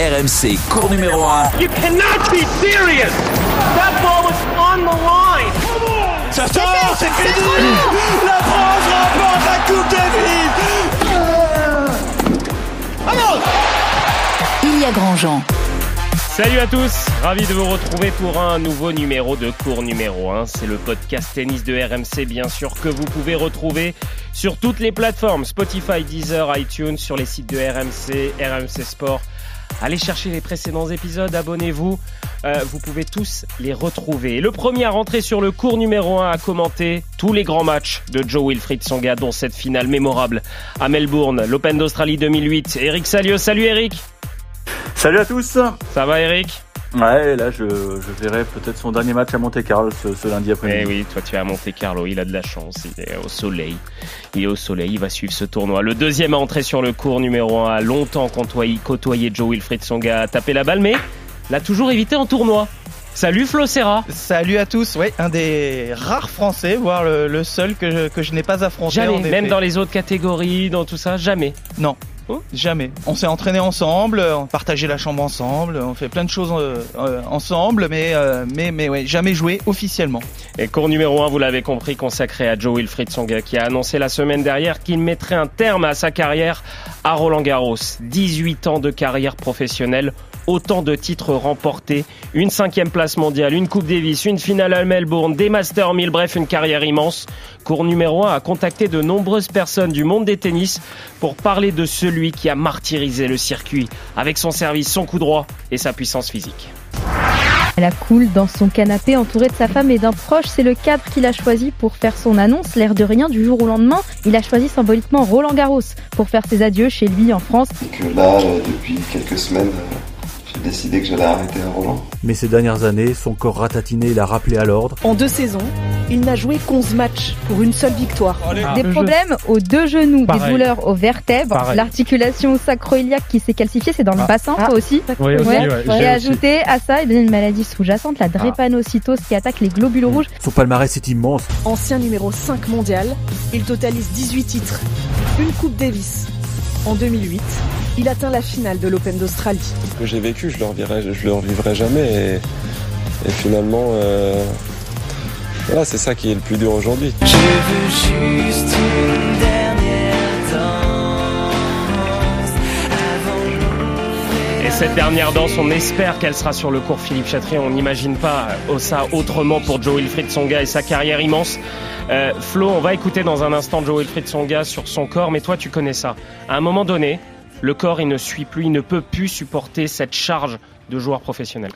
RMC, cours numéro 1. You cannot be serious! That ball was on the line! Ça sort, c'est fini La France remporte la Coupe Davis Il y a Grandjean. Salut à tous, ravi de vous retrouver pour un nouveau numéro de cours numéro 1. C'est le podcast tennis de RMC bien sûr que vous pouvez retrouver sur toutes les plateformes Spotify, Deezer, iTunes, sur les sites de RMC, RMC Sport. Allez chercher les précédents épisodes, abonnez-vous, euh, vous pouvez tous les retrouver. Et le premier à rentrer sur le cours numéro 1 à commenter tous les grands matchs de Joe Wilfried Songa, dont cette finale mémorable à Melbourne, l'Open d'Australie 2008. Eric Salio, salut Eric Salut à tous Ça va Eric? Ouais, là je, je verrai peut-être son dernier match à Monte Carlo ce, ce lundi Eh après-midi. oui, toi tu es à Monte Carlo, il a de la chance, il est au soleil. Il est au soleil, il va suivre ce tournoi. Le deuxième à entrer sur le cours numéro 1 a longtemps côtoyé, côtoyé Joe Wilfried Songa, a tapé la balle, mais l'a toujours évité en tournoi. Salut Flo Serra Salut à tous, ouais, un des rares Français, voire le, le seul que je, que je n'ai pas affronté. Jamais, même dans les autres catégories, dans tout ça, jamais. Non, Oh. jamais. On s'est entraîné ensemble, on partageait la chambre ensemble, on fait plein de choses euh, euh, ensemble, mais, euh, jamais joué officiellement. Et cours numéro 1, vous l'avez compris, consacré à Joe Wilfried Songa, qui a annoncé la semaine dernière qu'il mettrait un terme à sa carrière à Roland Garros. 18 ans de carrière professionnelle, autant de titres remportés, une cinquième place mondiale, une Coupe Davis, une finale à Melbourne, des Masters 1000, bref, une carrière immense. Cours numéro 1 a contacté de nombreuses personnes du monde des tennis pour parler de celui qui a martyrisé le circuit avec son service, son coup droit et sa puissance physique. Elle coule dans son canapé entourée de sa femme et d'un proche. C'est le cadre qu'il a choisi pour faire son annonce. L'air de rien, du jour au lendemain, il a choisi symboliquement Roland Garros pour faire ses adieux chez lui en France. que là, euh, depuis quelques semaines, décidé que j'allais arrêter à Roland. Mais ces dernières années, son corps ratatiné l'a rappelé à l'ordre. En deux saisons, il n'a joué qu'onze matchs pour une seule victoire. Des problèmes aux deux genoux, Pareil. des douleurs aux vertèbres, Pareil. l'articulation sacro-iliaque qui s'est calcifiée, c'est dans le Ah. bassin, Ah. toi aussi. Oui, aussi, Ouais. ouais, Et j'ai ajouté à ça, eh bien, une maladie sous-jacente, la drépanocytose qui attaque les globules rouges. Son palmarès est immense. Ancien numéro 5 mondial, il totalise 18 titres, une Coupe Davis. En 2008, il atteint la finale de l'Open d'Australie. Ce que j'ai vécu, je le revivrai, je le revivrai jamais. Et, et finalement, euh, voilà, c'est ça qui est le plus dur aujourd'hui. Je veux juste une dernière danse avant Et cette dernière danse, on espère qu'elle sera sur le cours Philippe Chatrier. On n'imagine pas euh, ça autrement pour Joe Wilfried Songa et sa carrière immense. Euh, Flo, on va écouter dans un instant Joe Wilfried Songa sur son corps, mais toi tu connais ça. À un moment donné, le corps il ne suit plus, il ne peut plus supporter cette charge de joueur professionnel.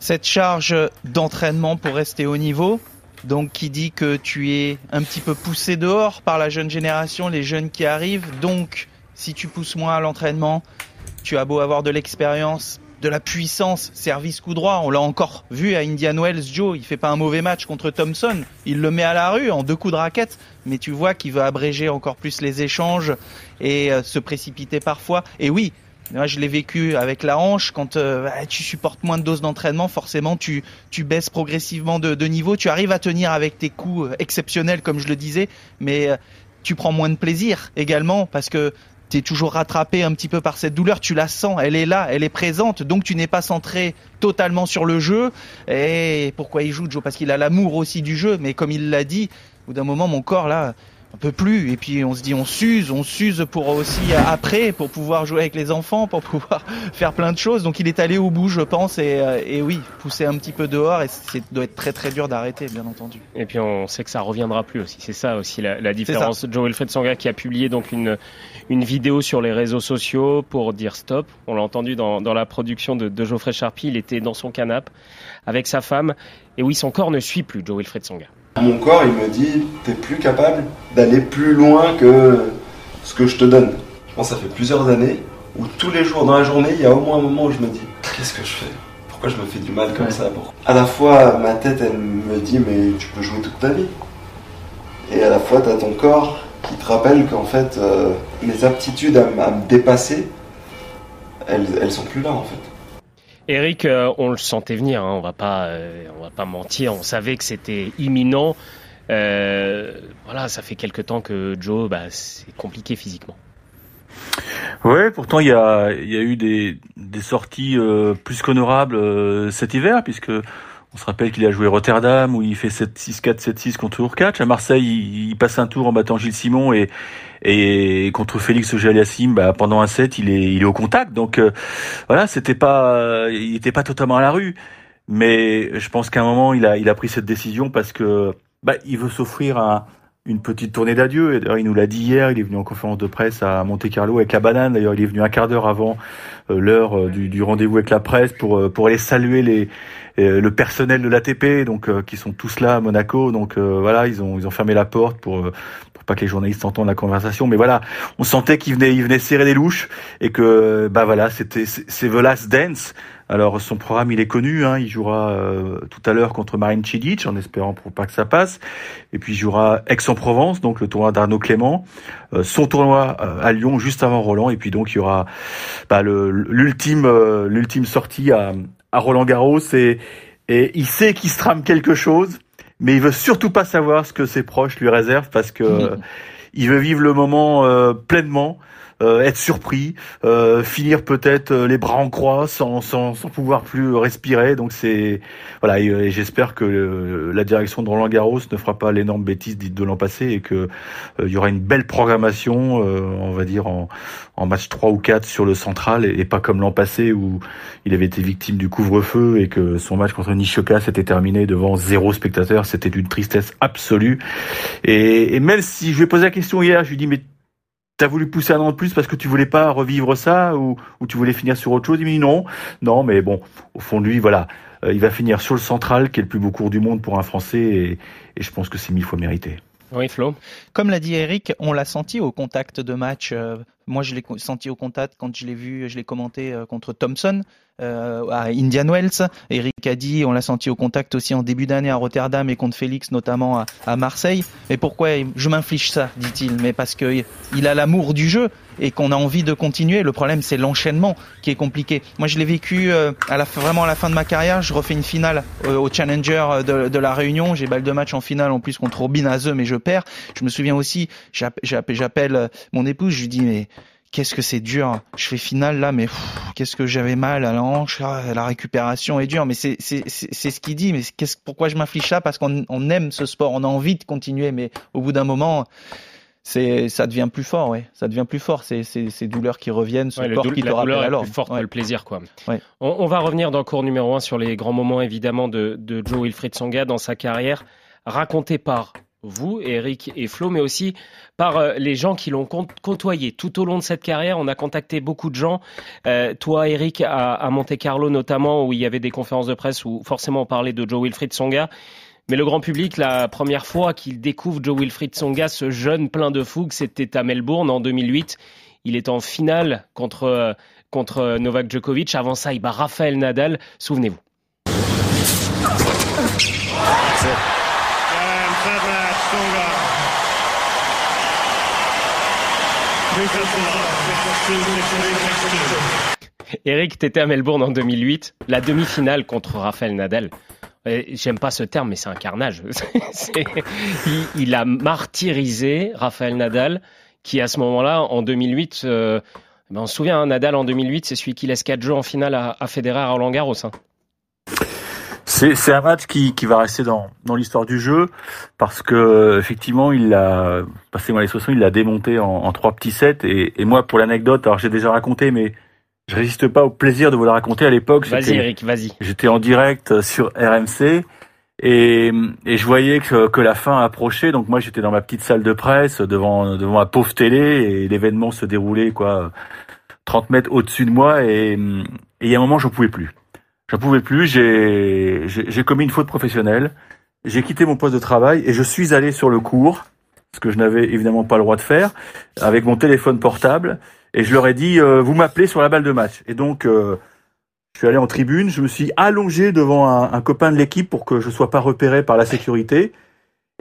Cette charge d'entraînement pour rester au niveau, donc qui dit que tu es un petit peu poussé dehors par la jeune génération, les jeunes qui arrivent, donc si tu pousses moins à l'entraînement, tu as beau avoir de l'expérience, de la puissance, service coup droit, on l'a encore vu à Indian Wells, Joe, il fait pas un mauvais match contre Thompson, il le met à la rue en deux coups de raquette, mais tu vois qu'il veut abréger encore plus les échanges et euh, se précipiter parfois. Et oui, moi, je l'ai vécu avec la hanche. Quand euh, bah, tu supportes moins de doses d'entraînement, forcément, tu, tu baisses progressivement de, niveau. Tu arrives à tenir avec tes coups euh, exceptionnels, comme je le disais, mais tu prends moins de plaisir également parce que tu es toujours rattrapé un petit peu par cette douleur. Tu la sens, elle est là, elle est présente. Donc, tu n'es pas centré totalement sur le jeu. Et pourquoi il joue, Joe? Parce qu'il a l'amour aussi du jeu. Mais comme il l'a dit, au bout d'un moment, mon corps, là, on peut plus. Et puis on se dit, on s'use, on s'use pour aussi après, pour pouvoir jouer avec les enfants, pour pouvoir faire plein de choses. Donc il est allé au bout, je pense, et, euh, et oui, pousser un petit peu dehors. Et c'est doit être très très dur d'arrêter, bien entendu. Et puis on sait que ça reviendra plus aussi. C'est ça aussi la, la différence. Joe Wilfried Songa qui a publié donc une, une vidéo sur les réseaux sociaux pour dire stop. On l'a entendu dans, dans la production de, de Geoffrey Charpie. Il était dans son canapé avec sa femme. Et oui, son corps ne suit plus Joe Wilfried Songa. Mon corps, il me dit, t'es plus capable d'aller plus loin que ce que je te donne. Je pense que ça fait plusieurs années où tous les jours dans la journée, il y a au moins un moment où je me dis, qu'est-ce que je fais? Pourquoi je me fais du mal comme ça? Pourquoi À la fois, ma tête, elle me dit, mais tu peux jouer toute ta vie. Et à la fois, t'as ton corps qui te rappelle qu'en fait, euh, mes aptitudes à me dépasser, elles, elles sont plus là en fait. Eric, euh, on le sentait venir, hein, on va pas, euh, va pas mentir, on savait que c'était imminent. Euh, voilà, ça fait quelque temps que Joe, bah, c'est compliqué physiquement. Ouais, pourtant il y a, eu des, sorties plus qu'honorables cet hiver, puisque on se rappelle qu'il a joué Rotterdam où il fait 7-6-4, 7-6 contre Urkach. À Marseille, il, passe un tour en battant Gilles Simon et, et contre Félix Auger-Aliassime, bah, pendant un set, il est, il est au contact. Donc voilà, c'était pas, il était pas totalement à la rue. Mais je pense qu'à un moment, il a, il a pris cette décision parce que bah, il veut s'offrir un, une petite tournée d'adieu. Il nous l'a dit hier, il est venu en conférence de presse à Monte Carlo avec la banane. D'ailleurs, il est venu un quart d'heure avant euh, l'heure euh, du, du rendez-vous avec la presse pour euh, pour aller saluer les le personnel de l'ATP, donc qui sont tous là à Monaco. Donc voilà, ils ont ils ont fermé la porte pour pour pas que les journalistes entendent la conversation. Mais voilà, on sentait qu'il venait il venait serrer les louches et que bah voilà, c'était c'est The Last Dance. Alors son programme il est connu, hein, il jouera euh, tout à l'heure contre Marine Cilic en espérant pour pas que ça passe. Et puis il jouera Aix-en-Provence, donc le tournoi d'Arnaud Clément, euh, son tournoi euh, à Lyon juste avant Roland. Et puis donc il y aura bah, l'ultime l'ultime sortie à, à Roland Garros et, et il sait qu'il se trame quelque chose, mais il veut surtout pas savoir ce que ses proches lui réservent parce que il veut vivre le moment pleinement. Euh, être surpris, euh, finir peut-être euh, les bras en croix sans, sans, sans pouvoir plus respirer. Donc c'est voilà, et, j'espère que la direction de Roland Garros ne fera pas l'énorme bêtise dite de l'an passé et que il y aura une belle programmation, on va dire en, en match 3 ou 4 sur le central et, pas comme l'an passé où il avait été victime du couvre-feu et que son match contre Nishioka s'était terminé devant zéro spectateur. C'était d'une tristesse absolue. Et, et même si je lui ai posé la question hier, je lui dis mais T'as voulu pousser un an de plus parce que tu voulais pas revivre ça ou, tu voulais finir sur autre chose? Il m'a dit non, non, mais bon, au fond de lui, voilà, euh, il va finir sur le central, qui est le plus beau cours du monde pour un Français, et je pense que c'est mille fois mérité. Oui, Flo. Comme l'a dit Eric, on l'a senti au contact de match. Euh, moi, je l'ai senti au contact quand je l'ai vu, je l'ai commenté euh, contre Thompson. Euh, à Indian Wells. Eric a dit, on l'a senti au contact aussi en début d'année à Rotterdam et contre Félix notamment à, à Marseille. Mais pourquoi je m'inflige ça, dit-il Mais parce que il a l'amour du jeu et qu'on a envie de continuer. Le problème, c'est l'enchaînement qui est compliqué. Moi, je l'ai vécu euh, à la, vraiment à la fin de ma carrière. Je refais une finale euh, au Challenger de, de, la Réunion. J'ai balle de match en finale en plus contre Robin Azeu, mais je perds. Je me souviens aussi, j'appelle mon épouse, je lui dis mais qu'est-ce que c'est dur. Je fais finale là, mais qu'est-ce que j'avais mal à la hanche, ah, la récupération est dure. Mais c'est ce qu'il dit. Mais qu'est-ce pourquoi je m'inflige ça? Parce qu'on on aime ce sport, on a envie de continuer, mais au bout d'un moment. C'est, ça devient plus fort, ouais. Ça devient plus fort. C'est, ces douleurs qui reviennent, ce sport qui te rappelle alors. plus forte le plaisir, quoi. On, on, va revenir dans le cours numéro un sur les grands moments, évidemment, de, de Joe Wilfried Songa dans sa carrière, raconté par vous, Eric et Flo, mais aussi par euh, les gens qui l'ont côtoyé tout au long de cette carrière. On a contacté beaucoup de gens. Euh, toi, Eric, à, Monte Carlo notamment, où il y avait des conférences de presse où forcément on parlait de Joe Wilfried Songa. Mais le grand public, la première fois qu'il découvre Joe Wilfried Songa, ce jeune plein de fougue, c'était à Melbourne en 2008. Il est en finale contre, contre Novak Djokovic. Avant ça, il bat Rafael Nadal. Souvenez-vous. Eric, t'étais à Melbourne en 2008, la demi-finale contre Rafael Nadal. J'aime pas ce terme, mais c'est un carnage. il, a martyrisé Rafael Nadal, qui à ce moment-là, en 2008, euh, ben on se souvient, hein, Nadal en 2008, c'est celui qui laisse 4 jeux en finale à, Federer à Roland Garros. Hein. C'est un match qui, va rester dans, l'histoire du jeu parce que effectivement il a passé moi les soissons, il l'a démonté en, en, trois petits sets et, et moi pour l'anecdote alors j'ai déjà raconté mais je résiste pas au plaisir de vous la raconter à l'époque. Vas-y Eric, vas-y. J'étais en direct sur RMC et, et je voyais que, que la fin approchait donc moi j'étais dans ma petite salle de presse devant devant ma pauvre télé et l'événement se déroulait quoi 30 mètres au-dessus de moi et, et il y a un moment j'en pouvais plus. J'en pouvais plus, j'ai commis une faute professionnelle, j'ai quitté mon poste de travail et je suis allé sur le cours, ce que je n'avais évidemment pas le droit de faire, avec mon téléphone portable, et je leur ai dit, euh, vous m'appelez sur la balle de match. Et donc, euh, je suis allé en tribune, je me suis allongé devant un, copain de l'équipe pour que je sois pas repéré par la sécurité.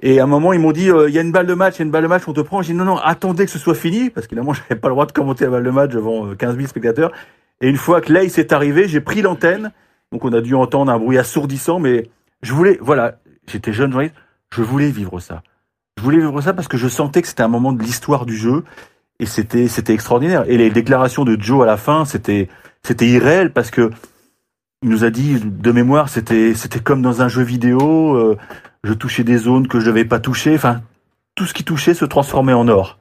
Et à un moment, ils m'ont dit, euh, il y a une balle de match, il y a une balle de match, on te prend. J'ai dit, non, non, attendez que ce soit fini, parce qu'évidemment, j'avais pas le droit de commenter la balle de match devant 15 000 spectateurs. Et une fois que l'ace est arrivé, j'ai pris l'antenne, donc on a dû entendre un bruit assourdissant, mais je voulais, voilà, j'étais jeune je voulais vivre ça. Je voulais vivre ça parce que je sentais que c'était un moment de l'histoire du jeu et c'était c'était extraordinaire. Et les déclarations de Joe à la fin, c'était c'était irréel parce que il nous a dit de mémoire, c'était c'était comme dans un jeu vidéo. euh, je touchais des zones que je devais pas toucher. Enfin, tout ce qui touchait se transformait en or.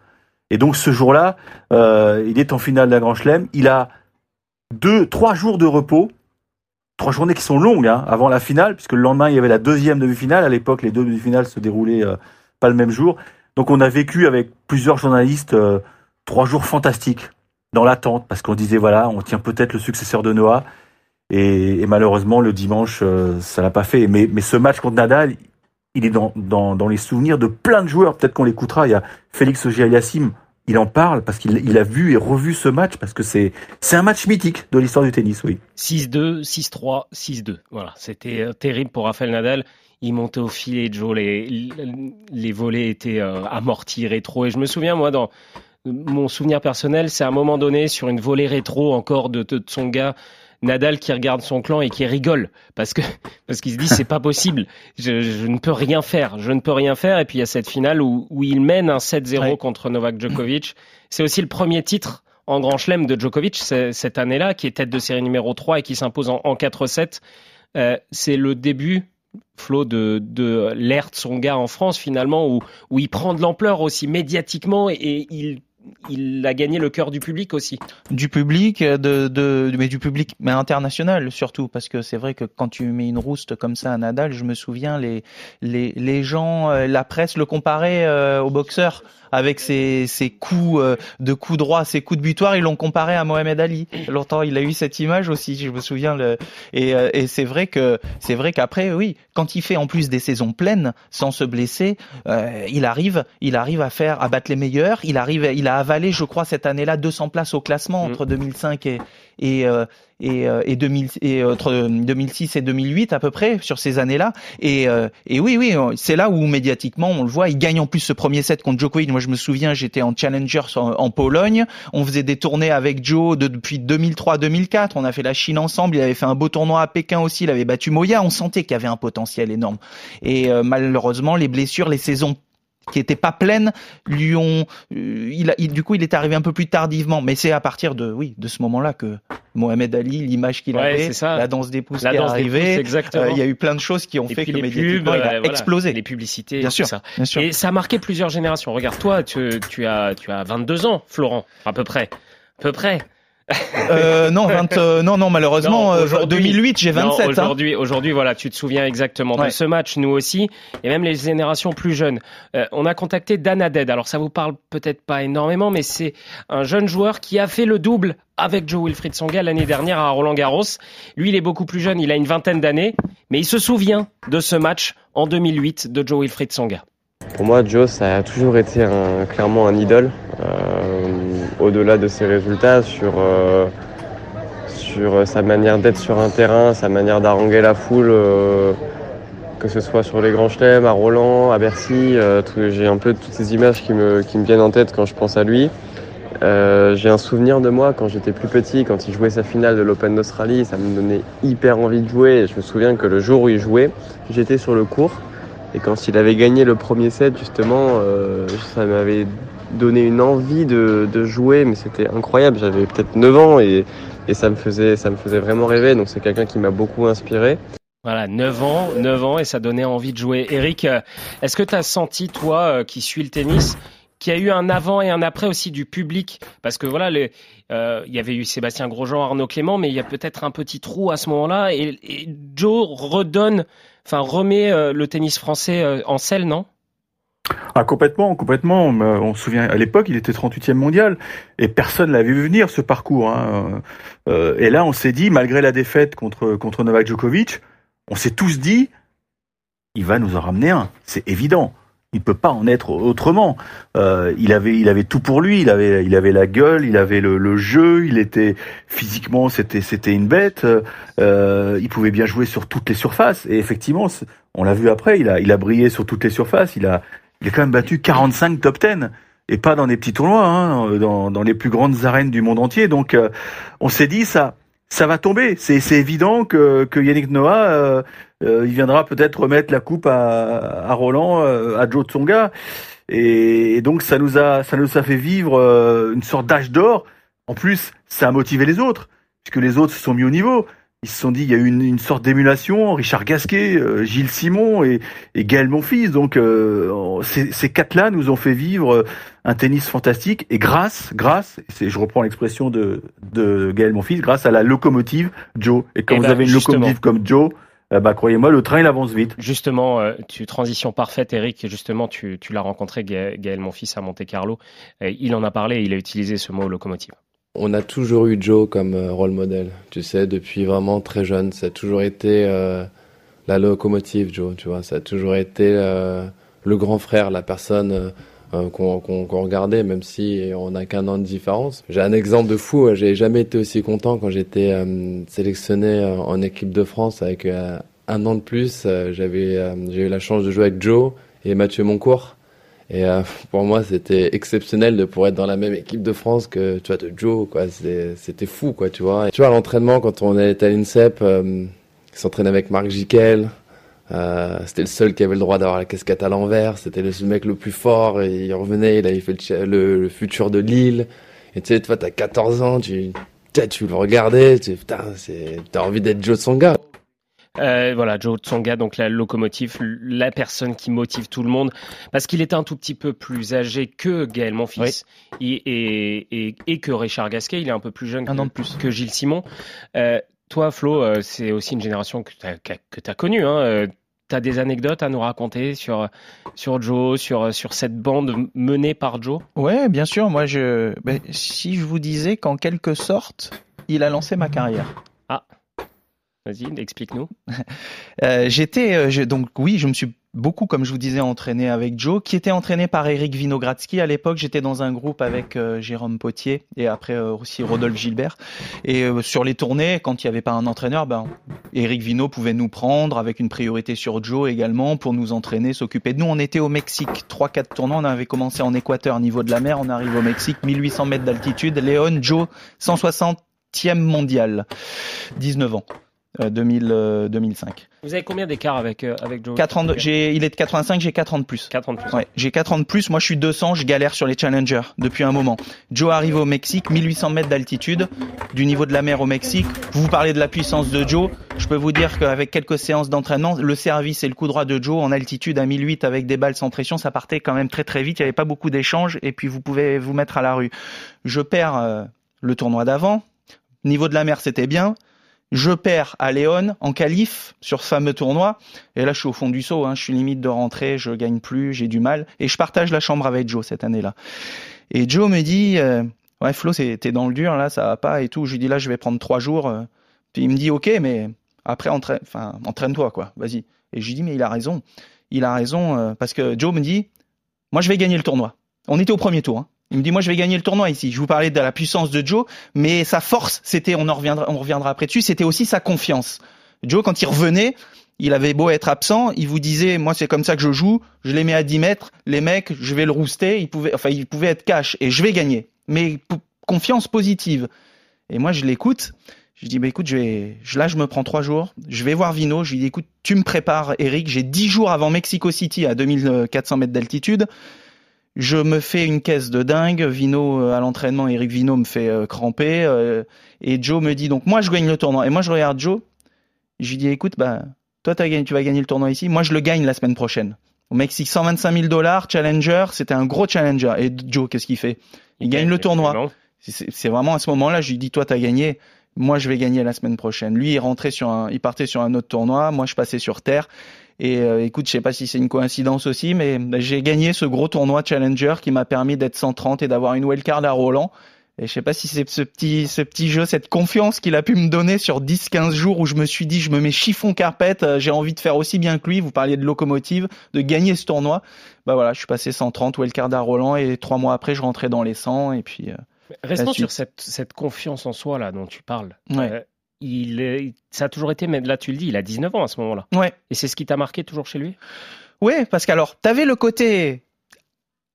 Et donc ce jour-là, euh, il est en finale de la Grand Chelem. Il a deux, trois jours de repos, trois journées qui sont longues hein, avant la finale, puisque le lendemain il y avait la deuxième demi-finale. À l'époque, les deux demi-finales se déroulaient euh, pas le même jour. Donc on a vécu avec plusieurs journalistes euh, trois jours fantastiques dans l'attente, parce qu'on disait voilà, on tient peut-être le successeur de Noah. Et, malheureusement, le dimanche, euh, ça l'a pas fait. Mais, mais ce match contre Nadal, il est dans, dans, dans les souvenirs de plein de joueurs. Peut-être qu'on l'écoutera. Il y a Félix Auger-Aliassime, il en parle parce qu'il il a vu et revu ce match parce que c'est c'est un match mythique de l'histoire du tennis, oui. 6-2, 6-3, 6-2. Voilà, c'était euh, terrible pour Rafael Nadal. Il montait au filet, Joe, les, les volets étaient euh, amortis, rétro. Et je me souviens, moi, dans mon souvenir personnel, c'est à un moment donné, sur une volée rétro encore de, de, de son gars, Nadal qui regarde son clan et qui rigole parce que parce qu'il se dit c'est pas possible, je, je, ne peux rien faire, je ne peux rien faire. Et puis il y a cette finale où, où il mène un 7-0 ouais. contre Novak Djokovic. C'est aussi le premier titre en Grand Chelem de Djokovic cette année-là, qui est tête de série numéro 3 et qui s'impose en, en 4-7. Euh, c'est le début Flo de, de de son gars en France finalement où, où il prend de l'ampleur aussi médiatiquement et, il il a gagné le cœur du public aussi. Du public, de, de, mais du public, mais international surtout, parce que c'est vrai que quand tu mets une rouste comme ça à Nadal, je me souviens les les, les gens, euh, la presse le comparait euh, au boxeur avec ses, ses coups euh, de coups droits, ses coups de butoir, ils l'ont comparé à Mohamed Ali. Longtemps, il a eu cette image aussi, je me souviens. Le, et, euh, et c'est vrai que c'est vrai qu'après, oui, quand il fait en plus des saisons pleines sans se blesser, euh, il arrive, il arrive à faire, à battre les meilleurs. Il arrive, il a avalé, je crois, cette année-là 200 places au classement entre 2005 et et euh, et, et, 2000, et entre 2006 et 2008 à peu près sur ces années-là. Et, euh, et oui, oui, c'est là où médiatiquement on le voit. Il gagne en plus ce premier set contre Djokovic. Moi, je me souviens, j'étais en Challenger en, Pologne. On faisait des tournées avec Joe de, depuis 2003-2004. On a fait la Chine ensemble. Il avait fait un beau tournoi à Pékin aussi. Il avait battu Moya. On sentait qu'il y avait un potentiel énorme. Et euh, malheureusement, les blessures, les saisons qui n'étaient pas pleines lui ont euh, il, il, du coup il est arrivé un peu plus tardivement. Mais c'est à partir de oui de ce moment-là que Mohamed Ali l'image qu'il ouais, avait ça. la danse des pouces la qui est danse arrivée exactement. Euh, il y a eu plein de choses qui ont et fait que les médiatiquement pubs, il a euh, voilà, explosé. Les publicités bien sûr, ça. bien sûr. Et ça a marqué plusieurs générations. Regarde toi tu, tu as tu as 22 ans Florent à peu près. À peu près euh, non, 20, euh, non, non, malheureusement, non, 2008, j'ai 27. Aujourd'hui, hein. aujourd'hui, voilà, tu te souviens exactement ouais. de ce match, nous aussi, et même les générations plus jeunes. Euh, on a contacté Dan Aded. Alors, ça vous parle peut-être pas énormément, mais c'est un jeune joueur qui a fait le double avec Joe Wilfried Songa l'année dernière à Roland Garros. Lui, il est beaucoup plus jeune, il a une vingtaine d'années, mais il se souvient de ce match en 2008 de Joe Wilfried Songa. Pour moi, Joe, ça a toujours été un, clairement un idole. Euh, au-delà de ses résultats, sur, euh, sur sa manière d'être sur un terrain, sa manière d'haranguer la foule, euh, que ce soit sur les grands chelems, à Roland, à Bercy. J'ai un peu toutes ces images qui me, viennent en tête quand je pense à lui. J'ai un souvenir de moi quand j'étais plus petit, quand il jouait sa finale de l'Open d'Australie, ça me donnait hyper envie de jouer. Je me souviens que le jour où il jouait, j'étais sur le court. Et quand il avait gagné le premier set, justement, euh, ça m'avait donné une envie de, de jouer, mais c'était incroyable. J'avais peut-être 9 ans et, et, ça, me faisait, ça me faisait vraiment rêver. Donc c'est quelqu'un qui m'a beaucoup inspiré. Voilà, 9 ans, 9 ans et ça donnait envie de jouer. Eric, est-ce que tu as senti, toi, qui suis le tennis, qu'il y a eu un avant et un après aussi du public? Parce que voilà, il euh, y avait eu Sébastien Grosjean, Arnaud Clément, mais il y a peut-être un petit trou à ce moment-là et, Joe redonne enfin remet euh, le tennis français euh, en selle, non? Ah complètement, complètement. On se souvient à l'époque, il était 38e mondial et personne l'avait vu venir ce parcours. Hein. Euh, et là, on s'est dit, malgré la défaite contre Novak Djokovic, on s'est tous dit, il va nous en ramener un. C'est évident. Il peut pas en être autrement. Euh, il avait, tout pour lui. Il avait, la gueule, il avait le, jeu. Il était physiquement, c'était, c'était une bête. Euh, il pouvait bien jouer sur toutes les surfaces. Et effectivement, on l'a vu après. Il a, il a brillé sur toutes les surfaces. Il a, il a quand même battu 45 top 10 et pas dans des petits tournois, hein, dans, dans les plus grandes arènes du monde entier. Donc, euh, on s'est dit ça, ça va tomber. C'est, c'est évident que, que Yannick Noah, euh, euh, il viendra peut-être remettre la coupe à, à Roland, euh, à Joe Tsonga. Et, et, donc, ça nous a, ça nous a fait vivre euh, une sorte d'âge d'or. En plus, ça a motivé les autres. puisque les autres se sont mis au niveau. Ils se sont dit, il y a eu une, une sorte d'émulation, Richard Gasquet, euh, Gilles Simon et, et Gaël Monfils. Donc euh, ces, ces quatre-là nous ont fait vivre euh, un tennis fantastique. Et grâce, grâce, c'est, je reprends l'expression de, de Gaël Monfils, grâce à la locomotive Joe. Et quand Eh vous ben, avez une justement. locomotive comme Joe, bah, croyez-moi, le train il avance vite. Justement, tu transition parfaite, Eric. Justement, tu, tu l'as rencontré, Ga- Gaël, mon fils, à Monte Carlo. Euh, il en a parlé. Il a utilisé ce mot locomotive. On a toujours eu Joe comme euh, rôle modèle, tu sais, depuis vraiment très jeune. Ça a toujours été euh, la locomotive, Joe, tu vois. Ça a toujours été euh, le grand frère, la personne euh, euh, qu'on regardait, même si on n'a qu'un an de différence. J'ai un exemple de fou. euh, J'ai jamais été aussi content quand j'étais sélectionné en équipe de France avec un an de plus. J'avais j'ai eu la chance de jouer avec Joe et Mathieu Moncourt. Et euh, pour moi, c'était exceptionnel de pouvoir être dans la même équipe de France que tu vois de Joe, quoi. C'était fou, quoi, tu vois. Tu vois, l'entraînement, quand on était à l'INSEP, euh, s'entraînait avec Marc Jiquel. Euh, c'était le seul qui avait le droit d'avoir la casquette à l'envers. C'était le mec le plus fort. Il revenait, il avait fait le, futur de Lille. Et tu sais, toi, t'as 14 ans, tu, tu, le regardais, tu, putain, t'as envie d'être Joe Tsonga. Euh, voilà, Joe Tsonga, donc la locomotive, la personne qui motive tout le monde, parce qu'il était un tout petit peu plus âgé que Gaël, mon fils, et, et, et, et que Richard Gasquet. Il est un peu plus jeune Un que, an de plus. que Gilles Simon. Euh, toi, Flo, euh, c'est aussi une génération que tu as, que connue. Hein. Euh, tu as des anecdotes à nous raconter sur, sur Joe, sur, sur cette bande menée par Joe? Ouais, bien sûr. Moi, je, ben, si je vous disais qu'en quelque sorte, il a lancé ma carrière. Ah, vas-y, explique-nous. Euh, j'étais euh, donc oui, je me suis beaucoup, comme je vous disais, entraîné avec Joe, qui était entraîné par Eric Vinogradsky. À l'époque, j'étais dans un groupe avec euh, Jérôme Potier et après euh, aussi Rodolphe Gilbert. Et euh, sur les tournées, quand il n'y avait pas un entraîneur, ben Eric Vino pouvait nous prendre avec une priorité sur Joe également pour nous entraîner, s'occuper de nous. On était au Mexique, trois quatre tournois. On avait commencé en Équateur, niveau de la mer. On arrive au Mexique, 1800 mètres d'altitude. Léon, Joe, 160e mondial, 19 ans. Euh, 2000, euh, 2005. Vous avez combien d'écart avec, euh, avec Joe? 4 ans de- il est de 85, j'ai 4 ans de plus. 4 ans de plus. Ouais, j'ai 4 ans de plus. Moi, je suis 200, je galère sur les challengers depuis un moment. Joe arrive au Mexique, 1800 mètres d'altitude, du niveau de la mer au Mexique. Vous vous parlez de la puissance de Joe. Je peux vous dire qu'avec quelques séances d'entraînement, le service et le coup droit de Joe en altitude à 1008 avec des balles sans pression, ça partait quand même très très vite. Il n'y avait pas beaucoup d'échanges et puis vous pouvez vous mettre à la rue. Je perds euh, le tournoi d'avant. Niveau de la mer, c'était bien. Je perds à Léon en qualif sur ce fameux tournoi. Et là, je suis au fond du saut. Hein. Je suis limite de rentrer. Je gagne plus. J'ai du mal. Et je partage la chambre avec Joe cette année-là. Et Joe me dit, euh, ouais, Flo, t'es dans le dur là, ça va pas et tout. Je lui dis là, je vais prendre trois jours. euh. Puis il me dit, ok, mais après entraîne-toi quoi. Vas-y. Et je lui dis, mais il a raison. Il a raison euh, parce que Joe me dit, moi, je vais gagner le tournoi. On était au premier tour. Hein. Il me dit, moi, je vais gagner le tournoi ici. Je vous parlais de la puissance de Joe, mais sa force, c'était, on en reviendra, on reviendra après dessus, c'était aussi sa confiance. Joe, quand il revenait, il avait beau être absent, il vous disait, moi, c'est comme ça que je joue, je les mets à 10 mètres, les mecs, je vais le rooster, il pouvait, enfin, il pouvait être cash, et je vais gagner. Mais confiance positive. Et moi, je l'écoute. Je dis, bah, écoute, je vais, là, je me prends trois jours. Je vais voir Vino. Je lui dis, écoute, tu me prépares, Eric. J'ai dix jours avant Mexico City à 2400 mètres d'altitude. Je me fais une caisse de dingue. Vino euh, à l'entraînement, Eric Vino me fait euh, cramper. euh, et Joe me dit donc moi je gagne le tournoi. Et moi je regarde Joe. Je lui dis écoute bah toi gagné, tu vas gagner le tournoi ici. Moi je le gagne la semaine prochaine. Au Mexique 125 000 dollars challenger. C'était un gros challenger. Et Joe qu'est-ce qu'il fait? Il gagne le tournoi. C'est c'est vraiment à ce moment-là je lui dis toi t'as gagné. Moi je vais gagner la semaine prochaine. Lui il rentrait sur un, il partait sur un autre tournoi. Moi je passais sur terre. Et euh, écoute, je sais pas si c'est une coïncidence aussi, mais bah, j'ai gagné ce gros tournoi Challenger qui m'a permis d'être 130 et d'avoir une wildcard à Roland. Et je sais pas si c'est ce petit, ce petit jeu, cette confiance qu'il a pu me donner sur 10-15 jours où je me suis dit, je me mets chiffon carpette, euh, j'ai envie de faire aussi bien que lui. Vous parliez de locomotive, de gagner ce tournoi. Bah voilà, je suis passé 130 wildcard à Roland et trois mois après, je rentrais dans les 100 et puis. euh, Restons sur cette, cette confiance en soi là dont tu parles. Ouais. Euh, il ça a toujours été, mais là tu le dis, il a 19 ans à ce moment-là. Ouais. Et c'est ce qui t'a marqué toujours chez lui? Ouais, parce qu'alors, t'avais le côté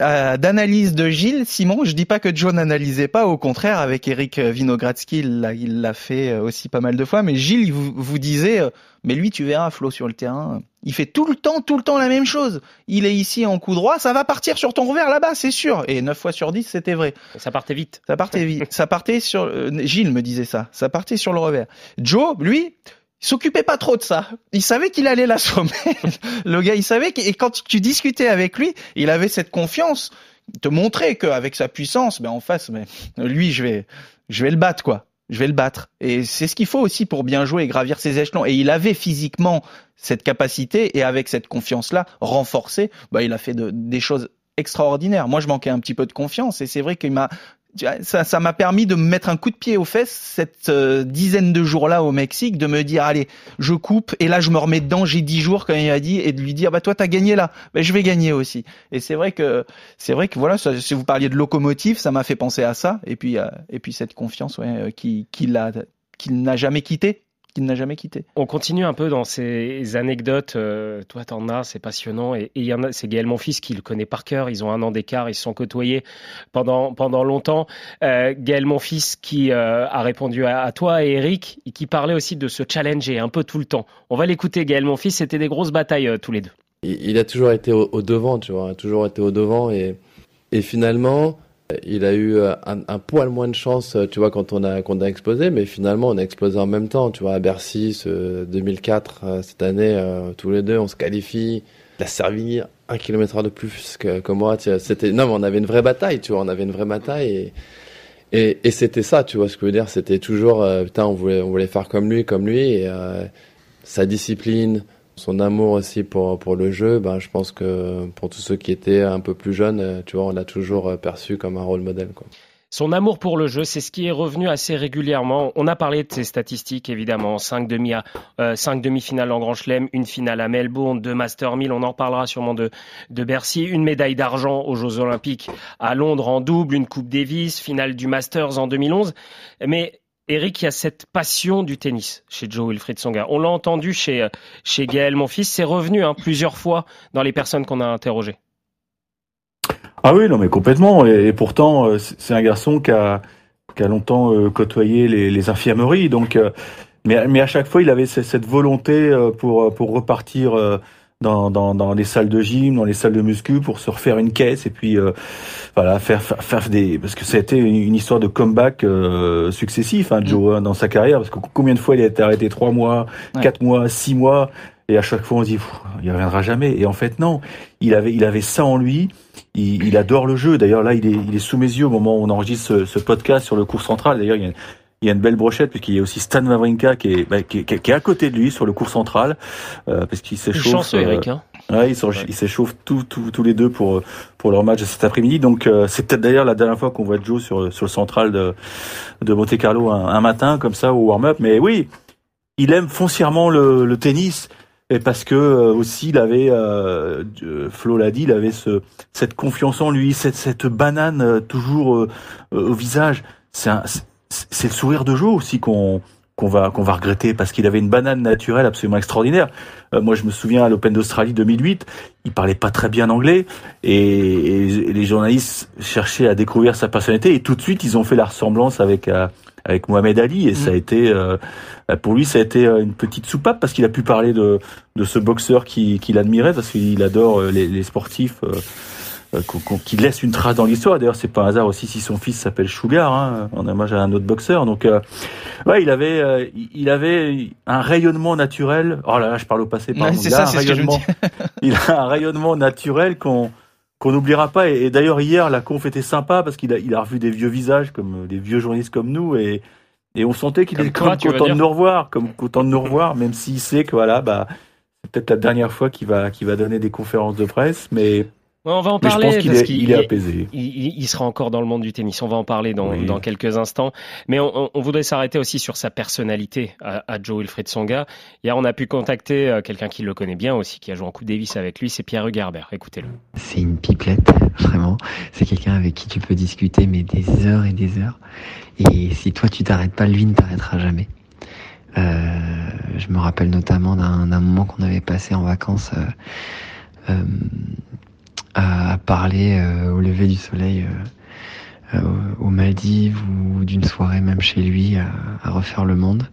euh, d'analyse de Gilles, Simon, je dis pas que Joe n'analysait pas, au contraire, avec Eric Vinogradsky, il l'a, fait euh, aussi pas mal de fois, mais Gilles, il vous, vous disait, euh, mais lui, tu verras, Flo, sur le terrain, il fait tout le temps, tout le temps la même chose. Il est ici en coup droit, ça va partir sur ton revers là-bas, c'est sûr. Et 9 fois sur 10, c'était vrai. Ça partait vite. Ça partait vite. ça partait sur, euh, Gilles me disait ça, ça partait sur le revers. Joe, lui, il s'occupait pas trop de ça. Il savait qu'il allait l'assommer. le gars, il savait que, et quand tu discutais avec lui, il avait cette confiance, te montrer qu'avec sa puissance, ben en face, mais lui, je vais, je vais le battre quoi. Je vais le battre. Et c'est ce qu'il faut aussi pour bien jouer et gravir ses échelons. Et il avait physiquement cette capacité et avec cette confiance-là renforcée, bah, il a fait de, des choses extraordinaires. Moi, je manquais un petit peu de confiance et c'est vrai qu'il m'a ça m'a permis de me mettre un coup de pied aux fesses cette euh, dizaine de jours-là au Mexique, de me dire allez, je coupe et là je me remets dedans, j'ai dix jours quand il a dit et de lui dire bah toi t'as gagné là, bah, je vais gagner aussi. Et c'est vrai que c'est vrai que voilà, si vous parliez de locomotive, ça m'a fait penser à ça. Et puis euh, et puis cette confiance ouais, euh, qui qu'il a qu'il n'a jamais quitté qu'il n'a jamais quitté. On continue un peu dans ces anecdotes. Euh, toi, t'en as, c'est passionnant. Et il y en a, c'est Gaël, mon fils, qui le connaît par cœur. Ils ont un an d'écart, ils se sont côtoyés pendant pendant longtemps. Euh, Gaël, mon fils, qui euh, a répondu à, à, toi et Eric, et qui parlait aussi de se challenger un peu tout le temps. On va l'écouter, Gaël, mon fils. C'était des grosses batailles euh, tous les deux. Il, il, a toujours été au, au, devant, tu vois, a toujours été au devant et et finalement il a eu euh, un, un, poil moins de chance, euh, tu vois, quand on a, quand on a explosé, mais finalement, on a explosé en même temps, tu vois, à Bercy, ce 2004, euh, cette année, tous les deux, on se qualifie. Il a servi un kilomètre de plus que, que moi, c'était, non, mais on avait une vraie bataille, tu vois, on avait une vraie bataille et, et, et c'était ça, tu vois, ce que je veux dire, c'était toujours, euh, putain, on voulait, on voulait faire comme lui, comme lui, euh, sa discipline, son amour aussi pour, pour le jeu, ben, je pense que pour tous ceux qui étaient un peu plus jeunes, tu vois, on l'a toujours perçu comme un rôle modèle. Son amour pour le jeu, c'est ce qui est revenu assez régulièrement. On a parlé de ses statistiques, évidemment. Cinq demi euh, demi-finales en Grand Chelem, une finale à Melbourne, deux Master 1000. On en reparlera sûrement de, de Bercy. Une médaille d'argent aux Jeux Olympiques à Londres en double, une Coupe Davis, finale du Masters en 2011. Mais Eric, il y a cette passion du tennis chez Joe Wilfried Songa. On l'a entendu chez, chez Gaël, mon fils. C'est revenu hein, plusieurs fois dans les personnes qu'on a interrogées. Ah oui, non, mais complètement. Et, pourtant, euh, c'est un garçon qui a, qui a longtemps euh, côtoyé les, les, infirmeries. Donc, euh, mais, mais à chaque fois, il avait cette volonté pour, pour repartir dans, dans, dans les salles de gym, dans les salles de muscu pour se refaire une caisse et puis euh, voilà faire, faire, faire des parce que c'était une, une histoire de comeback euh, successif hein, Joe hein, dans sa carrière parce que combien de fois il a été arrêté? Trois mois, ouais. quatre mois, six mois et à chaque fois on se dit il reviendra jamais. Et en fait non. Il avait il avait ça en lui. Il, il adore le jeu. D'ailleurs là il est il est sous mes yeux au moment où on enregistre ce, ce podcast sur le cours central. D'ailleurs il y a il y a une belle brochette puisqu'il y a aussi Stan Wawrinka qui est, bah, qui, qui, qui, est à côté de lui sur le cours central euh, parce qu'il s'échauffe. Chance, euh, Eric. Hein. Ouais, ils s'échauffent tous, tous, tous les deux pour pour leur match de cet après-midi. Donc euh, c'est peut-être d'ailleurs la dernière fois qu'on voit Joe sur sur le central de de Monte Carlo un, un matin comme ça au warm-up. Mais oui, il aime foncièrement le, le tennis. Et parce que euh, aussi il avait, euh, Flo l'a dit, il avait ce, cette confiance en lui, cette, cette banane euh, toujours euh, au visage. C'est un, c'est le sourire de Joe aussi qu'on qu'on va qu'on va regretter parce qu'il avait une banane naturelle absolument extraordinaire. Euh, moi, je me souviens à l'Open d'Australie 2008, il parlait pas très bien anglais et, et, les journalistes cherchaient à découvrir sa personnalité et tout de suite ils ont fait la ressemblance avec euh, avec Mohamed Ali et mmh. ça a été euh, pour lui ça a été une petite soupape parce qu'il a pu parler de de ce boxeur qui qui l'admirait parce qu'il adore les, les sportifs qui laisse une trace dans l'histoire. D'ailleurs, c'est pas un hasard aussi si son fils s'appelle Sugar, hein, en hommage à un autre boxeur. Donc, euh, ouais, il avait, euh, il avait un rayonnement naturel. Oh là là, je parle au passé. Pardon. Ouais, il, a ça, un rayonnement, il a un rayonnement naturel qu'on qu'on n'oubliera pas. Et, et d'ailleurs, hier, la conf était sympa parce qu'il a, il a revu des vieux visages, comme des vieux journalistes comme nous, et et on sentait qu'il était comme content de nous revoir, comme content de nous revoir, même s'il sait que voilà, bah, c'est peut-être la dernière fois qu'il va, qu'il va donner des conférences de presse, mais on va en parler parce qu'il est, il est, apaisé. Il, il, sera encore dans le monde du tennis. On va en parler dans, oui. dans quelques instants. Mais on, on voudrait s'arrêter aussi sur sa personnalité à, à, Joe Wilfried Songa. Hier, on a pu contacter euh, quelqu'un qui le connaît bien aussi, qui a joué en Coupe Davis avec lui. C'est Pierre Hugerbert. Écoutez-le. C'est une pipelette, vraiment. C'est quelqu'un avec qui tu peux discuter, mais des heures et des heures. Et si toi, tu t'arrêtes pas, lui ne t'arrêtera jamais. Euh, je me rappelle notamment d'un moment qu'on avait passé en vacances. Euh, euh à, parler au lever du soleil aux Maldives ou d'une soirée même chez lui à refaire le monde.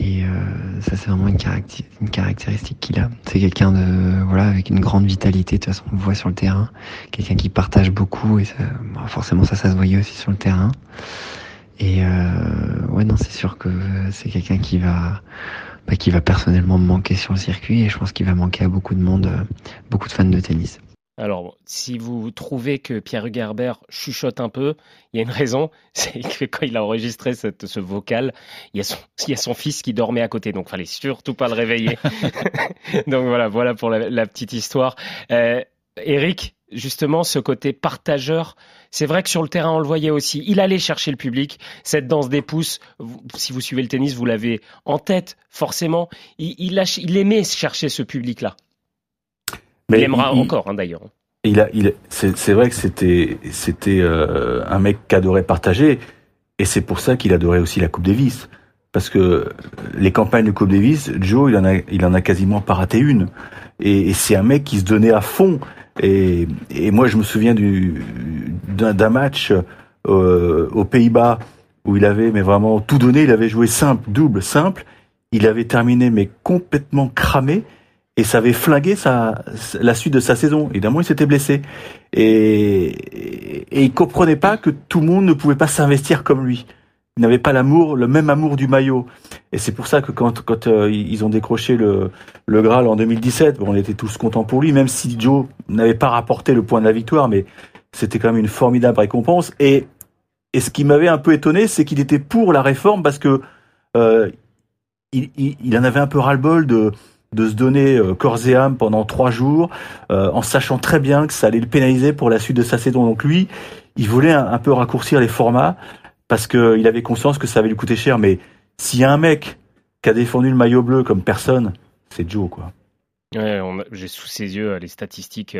Et euh, ça, c'est vraiment une, une caractéristique qu'il a. C'est quelqu'un de voilà avec une grande vitalité. De toute façon, on le voit sur le terrain. Quelqu'un qui partage beaucoup et ça, forcément, ça, ça se voyait aussi sur le terrain. Et euh, ouais, non, c'est sûr que c'est quelqu'un qui va bah, qui va personnellement me manquer sur le circuit et je pense qu'il va manquer à beaucoup de monde, euh, beaucoup de fans de tennis. Alors, si vous trouvez que Pierre Hugerbert chuchote un peu, il y a une raison, c'est que quand il a enregistré ce vocal, il y, a son, fils qui dormait à côté, donc fallait surtout pas le réveiller. donc voilà, voilà pour la, petite histoire. Euh, Eric, justement, ce côté partageur, c'est vrai que sur le terrain, on le voyait aussi. Il allait chercher le public. Cette danse des pouces, si vous suivez le tennis, vous l'avez en tête, forcément. Il, il aimait chercher ce public-là. Mais il aimera encore, hein, d'ailleurs. Il a, il, c'est vrai que c'était, c'était euh, un mec qui adorait partager, et c'est pour ça qu'il adorait aussi la Coupe Davis, parce que les campagnes de Coupe Davis, Joe, il en a, il en a quasiment pas raté une, et, c'est un mec qui se donnait à fond. Et, et moi, je me souviens du d'un match euh, aux Pays-Bas où il avait mais vraiment tout donné. Il avait joué simple, double, simple. Il avait terminé mais complètement cramé et ça avait flingué sa, la suite de sa saison. Évidemment, il s'était blessé. Et, et, il comprenait pas que tout le monde ne pouvait pas s'investir comme lui. Il n'avait pas l'amour, le même amour du maillot. Et c'est pour ça que quand, quand euh, ils ont décroché le, le Graal en 2017, bon, on était tous contents pour lui, même si Joe n'avait pas rapporté le point de la victoire, mais c'était quand même une formidable récompense. Et, et ce qui m'avait un peu étonné, c'est qu'il était pour la réforme parce que euh, il, il, il, en avait un peu ras-le-bol de de se donner euh, corps et âme pendant trois jours, euh, en sachant très bien que ça allait le pénaliser pour la suite de sa saison. Donc lui, il voulait un, peu raccourcir les formats parce qu'il avait conscience que ça allait lui coûter cher. Mais s'il y a un mec qui a défendu le maillot bleu comme personne, c'est Joe, quoi. Ouais, j'ai sous ses yeux les statistiques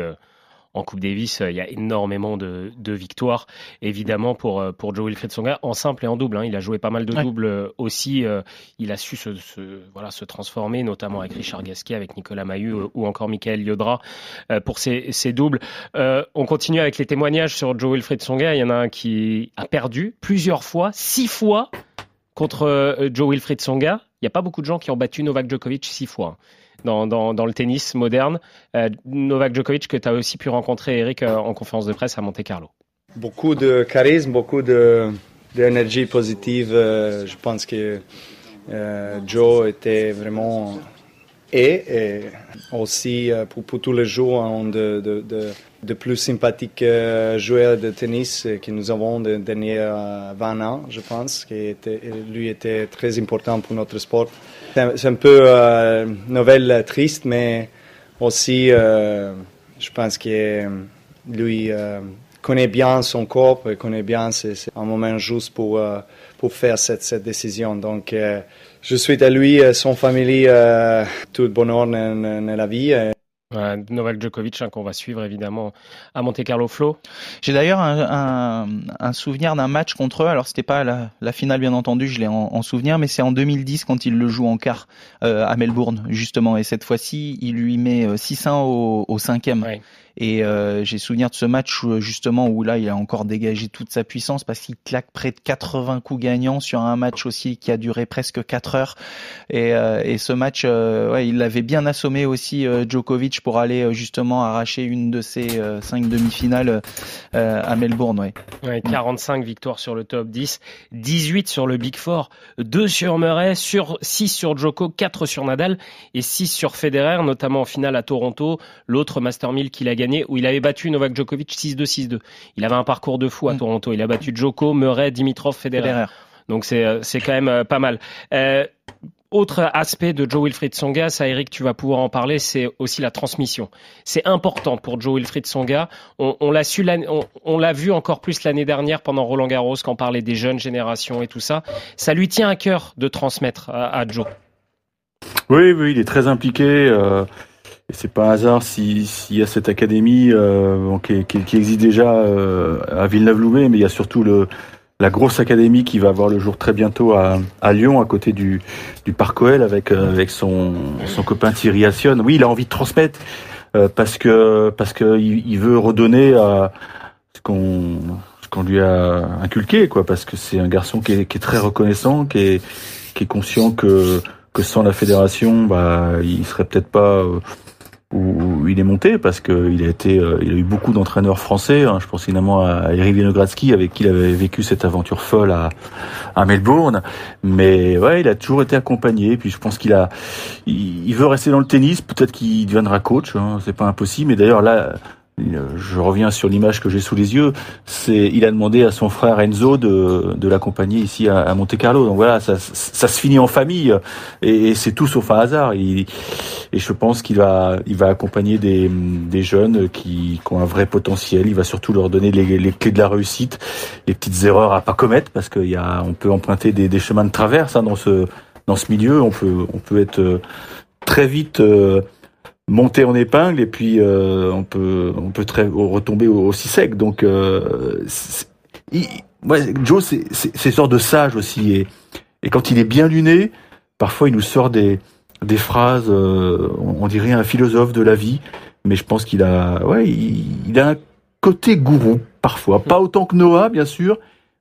en Coupe Davis, euh, il y a énormément de, victoires. Évidemment, pour, euh, pour Joe Wilfried Songa, en simple et en double. Hein. il a joué pas mal de doubles euh, aussi. il a su se, voilà, se transformer, notamment avec Richard Gasquet, avec Nicolas Mahut ou encore Michael Yodra pour ses, ses doubles. on continue avec les témoignages sur Joe Wilfried Songa. Il y en a un qui a perdu plusieurs fois, six fois contre Joe Wilfried Songa. Il n'y a pas beaucoup de gens qui ont battu Novak Djokovic six fois dans, le tennis moderne. Euh, Novak Djokovic, que tu as aussi pu rencontrer, Eric, euh, en conférence de presse à Monte Carlo. Beaucoup de charisme, beaucoup d'énergie positive. Euh, je pense que Joe était vraiment et, aussi pour, pour, tous les jours un de, de, de, plus sympathiques joueurs de tennis que nous avons les derniers 20 ans, je pense, qui lui était très important pour notre sport. C'est un peu euh, nouvelle triste, mais aussi, euh, je pense que lui euh, connaît bien son corps, connaît bien, c'est un moment juste pour, euh, pour faire cette, cette décision. Donc, je souhaite à lui et son famille tout le bonheur dans, dans la vie. Novak Djokovic hein, qu'on va suivre évidemment à Monte Carlo Flow. J'ai d'ailleurs un, un, souvenir d'un match contre eux. Alors c'était pas la, la, finale bien entendu, je l'ai en, souvenir, mais c'est en 2010 quand il le joue en quart euh, à Melbourne justement. Et cette fois-ci, il lui met 6-1 euh, au, au cinquième. Ouais. Et euh, j'ai souvenir de ce match où, justement où là il a encore dégagé toute sa puissance parce qu'il claque près de 80 coups gagnants sur un match aussi qui a duré presque 4 heures. Et, euh, et ce match, euh, ouais, il l'avait bien assommé aussi Djokovic pour aller justement arracher une de ses cinq demi-finales à Melbourne. Ouais. ouais 45 victoires sur le top 10, 18 sur le Big Four, 2 sur Murray, sur 6 sur Djoko, 4 sur Nadal et 6 sur Federer, notamment en finale à Toronto, l'autre Master 1000 qu'il a gagné où il avait battu Novak Djokovic 6-2, 6-2. Il avait un parcours de fou à mm. Toronto. Il a battu Djoko, Murray, Dimitrov, Federer. Donc c'est euh, c'est quand même euh, pas mal. Euh, autre aspect de Joe Wilfried Songa, ça Eric, tu vas pouvoir en parler, c'est aussi la transmission. C'est important pour Joe Wilfried Songa. On, l'a su, on, l'a vu encore plus l'année dernière pendant Roland Garros, quand on parlait des jeunes générations et tout ça. Ça lui tient à cœur de transmettre à, Joe. Oui, oui, il est très impliqué. Euh, et c'est pas un hasard s'il y a cette académie euh, qui, qui, qui, existe déjà euh, à Villeneuve-Loubet, mais il y a surtout le, la grosse académie qui va avoir le jour très bientôt à, à Lyon, à côté du, du Parc OL, avec, euh, avec son, son copain Thierry Assion. Oui, il a envie de transmettre. euh, parce que parce que il, veut redonner à ce qu'on qu'on lui a inculqué, quoi. Parce que c'est un garçon qui est, qui est très reconnaissant, qui est qui est conscient que que sans la fédération, bah, il serait peut-être pas euh, où, il est monté parce que il a été, euh, il a eu beaucoup d'entraîneurs français. hein. je pense évidemment à Eric Vinogradsky avec qui il avait vécu cette aventure folle à, à Melbourne. Mais ouais, il a toujours été accompagné. Puis je pense qu'il a, il, il veut rester dans le tennis. Peut-être qu'il deviendra coach. Hein, c'est pas impossible. Mais d'ailleurs là. Je reviens sur l'image que j'ai sous les yeux. Il a demandé à son frère Enzo de, l'accompagner ici à, Monte Carlo. Donc voilà, ça, se finit en famille et, c'est tout sauf un hasard. Et je pense qu'il va, accompagner des, jeunes qui, ont un vrai potentiel. Il va surtout leur donner les, clés de la réussite, les petites erreurs à pas commettre, parce qu'il peut emprunter des, chemins de traverse hein, dans ce, milieu. On peut, on peut être euh, très vite euh, monté en épingle et puis euh, on peut, on peut très retomber au- aussi sec. Donc, euh, ouais, Joe, c'est, sorte de sage aussi. Et, et quand il est bien luné, parfois il nous sort des, des phrases, euh, on, dirait un philosophe de la vie, mais je pense qu'il a, ouais, il, a un côté gourou parfois, pas autant que Noah bien sûr,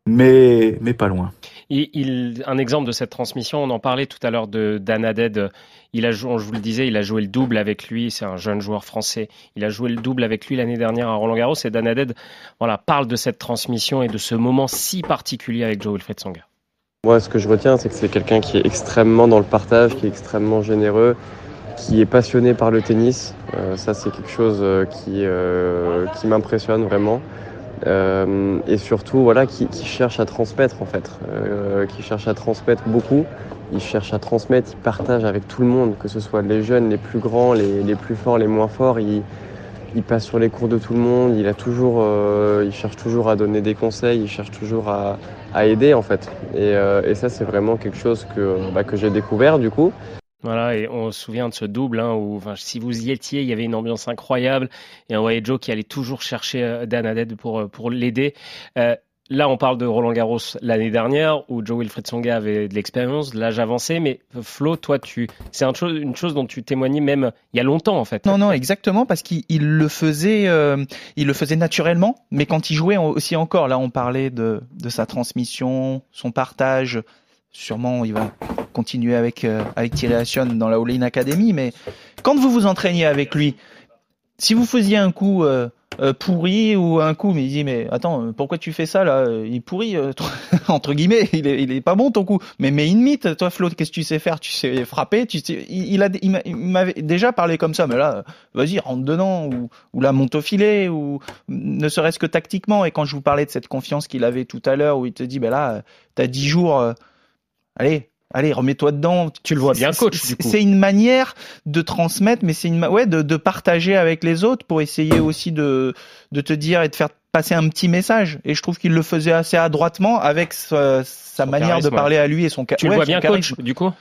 mais mais pas loin. Un exemple de cette transmission, on en parlait tout à l'heure de d'Anaded. Il a je vous le disais, il a joué le double avec lui. C'est un jeune joueur français. Il a joué le double avec lui l'année dernière à Roland Garros. Et Danaded, voilà, parle de cette transmission et de ce moment si particulier avec Joe Wilfried Songa. Moi, ce que je retiens, c'est que c'est quelqu'un qui est extrêmement dans le partage, qui est extrêmement généreux, qui est passionné par le tennis. Euh, ça, c'est quelque chose euh, qui, euh, qui m'impressionne vraiment. Et surtout, voilà, qui, cherche à transmettre, en fait. Qui cherche à transmettre beaucoup. Il cherche à transmettre, il partage avec tout le monde, que ce soit les jeunes, les plus grands, les, les plus forts, les moins forts. Il, il passe sur les cours de tout le monde. Il a toujours, euh, il cherche toujours à donner des conseils. Il cherche toujours à, à aider, en fait. Et, euh, et ça, c'est vraiment quelque chose que, bah, que j'ai découvert, du coup. Voilà, et on se souvient de ce double hein, où, si vous y étiez, il y avait une ambiance incroyable et on voyait Joe qui allait toujours chercher euh, Dan Haddad pour pour l'aider. Là, on parle de Roland Garros l'année dernière où Joe Wilfried Songa avait de l'expérience, l'âge avancé, mais Flo, toi, tu, c'est une chose dont tu témoignais même il y a longtemps en fait. Non, non, exactement, parce qu'il il le faisait, euh, il le faisait naturellement, mais quand il jouait aussi encore, là, on parlait de, sa transmission, son partage. Sûrement, il va continuer avec euh, avec Thierry dans la All-In Academy, mais quand vous vous entraîniez avec lui, si vous faisiez un coup euh, pourri ou un coup, mais il dit mais attends, euh, pourquoi tu fais ça là Il euh, toi, entre guillemets, il est, il pas bon ton coup. Mais mais mythe, toi Flo, qu'est-ce que tu sais faire? Tu sais frapper, tu sais. Il, il a, il m'a- il m'avait déjà parlé comme ça, mais là, euh, vas-y rentre dedans ou la monte au filet ou ne serait-ce que tactiquement. Et quand je vous parlais de cette confiance qu'il avait tout à l'heure, où il te dit ben là, euh, t'as 10 jours, euh, allez. Allez, remets-toi dedans. Tu le vois bien coach, c'est- du coup. C'est une manière de transmettre, mais c'est une ouais de, de partager avec les autres pour essayer aussi de de te dire et de faire passer un petit message. Et je trouve qu'il le faisait assez adroitement avec sa, sa manière charisme, de parler à lui et son Tu le vois bien charisme. coach, du coup?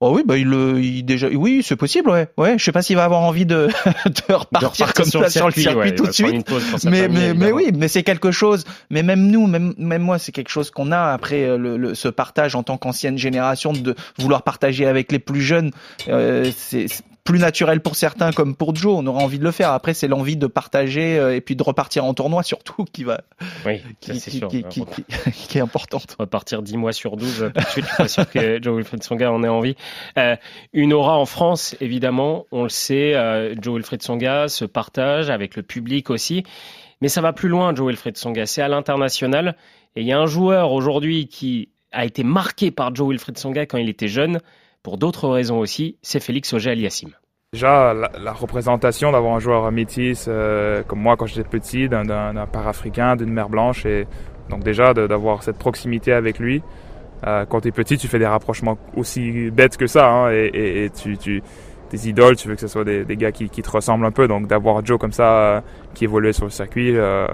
Oh oui, bah il, le- il déjà, oui, c'est possible, ouais, ouais. Je sais pas s'il va avoir envie de, de repartir repartir comme sur ça le sur le circuit, circuit ouais, tout de suite. pause mais, famille, mais, mais oui, mais c'est quelque chose. Mais même nous, même, même moi, c'est quelque chose qu'on a après euh, le, le- ce partage en tant qu'ancienne génération de vouloir partager avec les plus jeunes. Euh, c'est c'est plus naturel pour certains comme pour Joe. On aura envie de le faire. Après, c'est l'envie de partager euh, et puis de repartir en tournoi surtout qui va, Oui, qui, ça, qui, sûr. qui, qui, qui- est importante. On va partir 10 mois sur 12 euh, tout de suite. Je suis pas sûr que Joe Wilfried Songa en ait envie. Euh, une aura en France, évidemment, on le sait. euh, Joe Wilfried Songa se partage avec le public aussi. Mais ça va plus loin, Joe Wilfried Songa. C'est à l'international. Et il y a un joueur aujourd'hui qui a été marqué par Joe Wilfried Songa quand il était jeune, pour d'autres raisons aussi. C'est Félix Auger-Aliassime. Déjà, la, représentation d'avoir un joueur métis euh, comme moi quand j'étais petit, d'un- d'un d'un père africain, d'une mère blanche, et donc déjà d'avoir cette proximité avec lui. Euh, quand tu es petit, tu fais des rapprochements aussi bêtes que ça, hein, et, tu, tes idoles, tu veux que ce soit des, des gars qui, qui te ressemblent un peu, donc d'avoir Joe comme ça, euh, qui évoluait sur le circuit, euh,